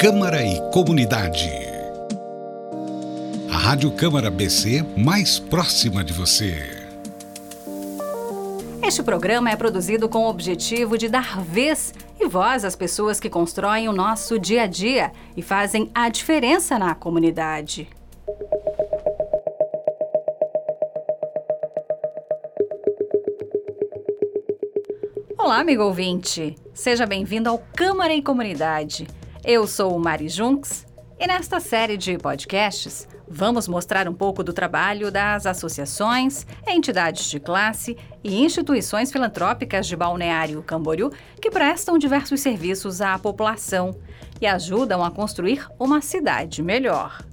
Câmara e Comunidade. A Rádio Câmara BC mais próxima de você. Este programa é produzido com o objetivo de dar vez e voz às pessoas que constroem o nosso dia a dia e fazem a diferença na comunidade. Olá, amigo ouvinte! Seja bem-vindo ao Câmara e Comunidade. Eu sou Mari Junks e nesta série de podcasts vamos mostrar um pouco do trabalho das associações, entidades de classe e instituições filantrópicas de Balneário Camboriú que prestam diversos serviços à população e ajudam a construir uma cidade melhor.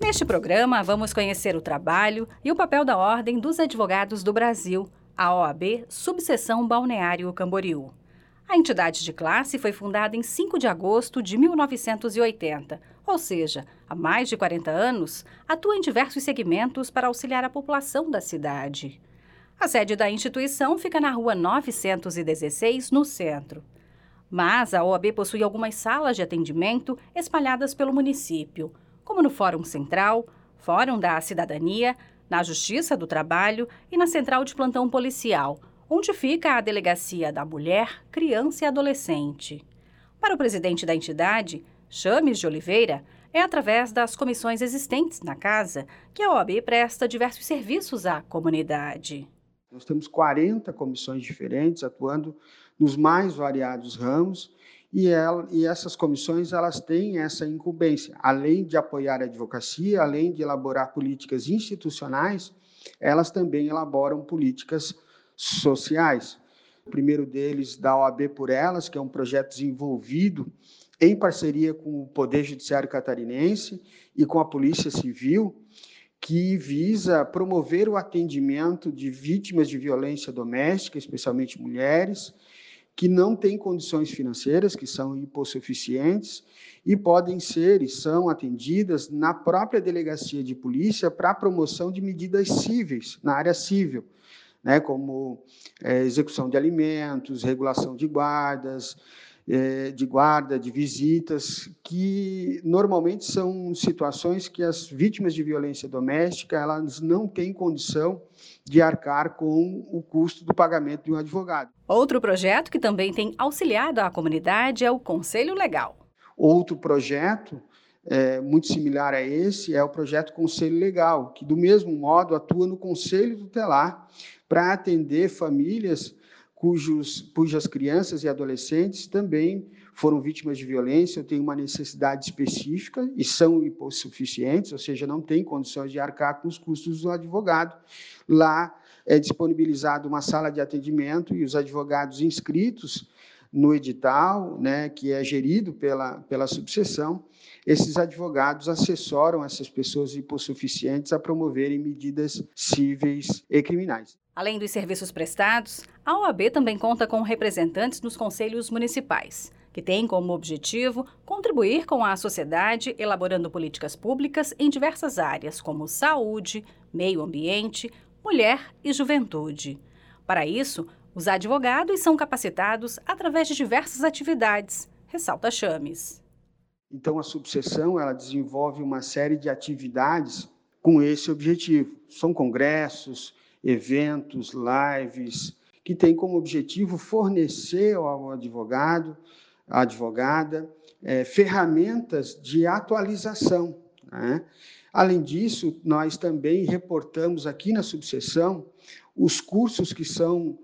Neste programa, vamos conhecer o trabalho e o papel da Ordem dos Advogados do Brasil, a OAB, subseção Balneário Camboriú. A entidade de classe foi fundada em 5 de agosto de 1980, ou seja, há mais de 40 anos, atua em diversos segmentos para auxiliar a população da cidade. A sede da instituição fica na rua 916, no centro. Mas a OAB possui algumas salas de atendimento espalhadas pelo município como no Fórum Central, Fórum da Cidadania, na Justiça do Trabalho e na Central de Plantão Policial, onde fica a Delegacia da Mulher, Criança e Adolescente. Para o presidente da entidade, Chames de Oliveira, é através das comissões existentes na casa que a OAB presta diversos serviços à comunidade. Nós temos 40 comissões diferentes atuando nos mais variados ramos e, ela, e essas comissões elas têm essa incumbência, além de apoiar a advocacia, além de elaborar políticas institucionais, elas também elaboram políticas sociais. O primeiro deles, da OAB por Elas, que é um projeto desenvolvido em parceria com o Poder Judiciário Catarinense e com a Polícia Civil, que visa promover o atendimento de vítimas de violência doméstica, especialmente mulheres, que não têm condições financeiras, que são hipossuficientes, e podem ser e são atendidas na própria delegacia de polícia para a promoção de medidas cíveis, na área civil, né, como é, execução de alimentos, regulação de guardas, é, de guarda, de visitas, que normalmente são situações que as vítimas de violência doméstica elas não têm condição de arcar com o custo do pagamento de um advogado. Outro projeto que também tem auxiliado a comunidade é o Conselho Legal. Outro projeto é, muito similar a esse é o projeto Conselho Legal, que do mesmo modo atua no Conselho Tutelar para atender famílias cujos, cujas crianças e adolescentes também foram vítimas de violência, têm uma necessidade específica e são hipossuficientes, ou seja, não têm condições de arcar com os custos do advogado. Lá é disponibilizada uma sala de atendimento e os advogados inscritos no edital, né, que é gerido pela, pela subseção, esses advogados assessoram essas pessoas hipossuficientes a promoverem medidas cíveis e criminais. Além dos serviços prestados, a OAB também conta com representantes nos conselhos municipais, que têm como objetivo contribuir com a sociedade elaborando políticas públicas em diversas áreas, como saúde, meio ambiente, mulher e juventude. Para isso, os advogados são capacitados através de diversas atividades, ressalta Chames. Então, a subseção ela desenvolve uma série de atividades com esse objetivo. São congressos, eventos, lives, que têm como objetivo fornecer ao advogado, à advogada, é, ferramentas de atualização. Né? Além disso, nós também reportamos aqui na subseção os cursos que são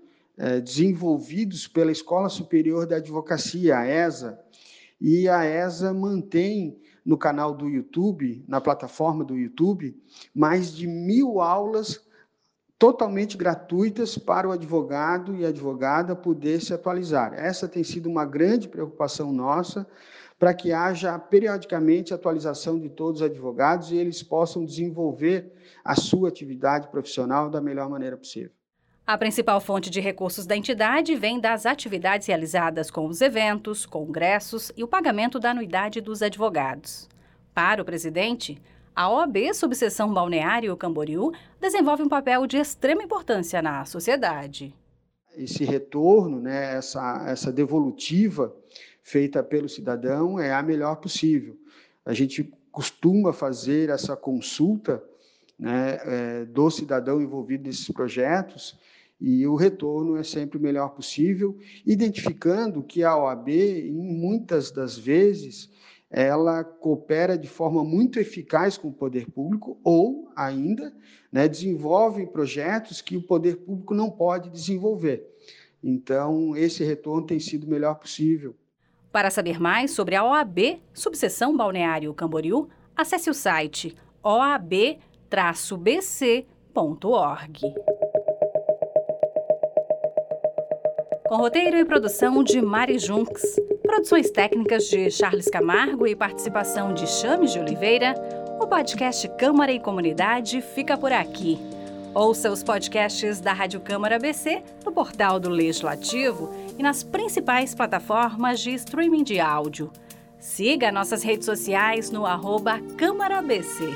desenvolvidos pela Escola Superior da Advocacia, a ESA, e a ESA mantém no canal do YouTube, na plataforma do YouTube, mais de mil aulas totalmente gratuitas para o advogado e advogada poder se atualizar. Essa tem sido uma grande preocupação nossa para que haja periodicamente atualização de todos os advogados e eles possam desenvolver a sua atividade profissional da melhor maneira possível. A principal fonte de recursos da entidade vem das atividades realizadas com os eventos, congressos e o pagamento da anuidade dos advogados. Para o presidente, a OAB Subseção Balneário Camboriú desenvolve um papel de extrema importância na sociedade. esse retorno, né, essa, essa devolutiva feita pelo cidadão é a melhor possível. A gente costuma fazer essa consulta né, é, do cidadão envolvido nesses projetos e o retorno é sempre o melhor possível, identificando que a OAB, em muitas das vezes, ela coopera de forma muito eficaz com o poder público ou ainda né, desenvolve projetos que o poder público não pode desenvolver. Então, esse retorno tem sido o melhor possível. Para saber mais sobre a OAB, subseção Balneário Camboriú, acesse o site oab-bc.org. Com roteiro e produção de Mari Junks, produções técnicas de Charles Camargo e participação de Chames de Oliveira, o podcast Câmara e Comunidade fica por aqui. Ouça os podcasts da Rádio Câmara BC no portal do Legislativo e nas principais plataformas de streaming de áudio. Siga nossas redes sociais no arroba Câmara BC.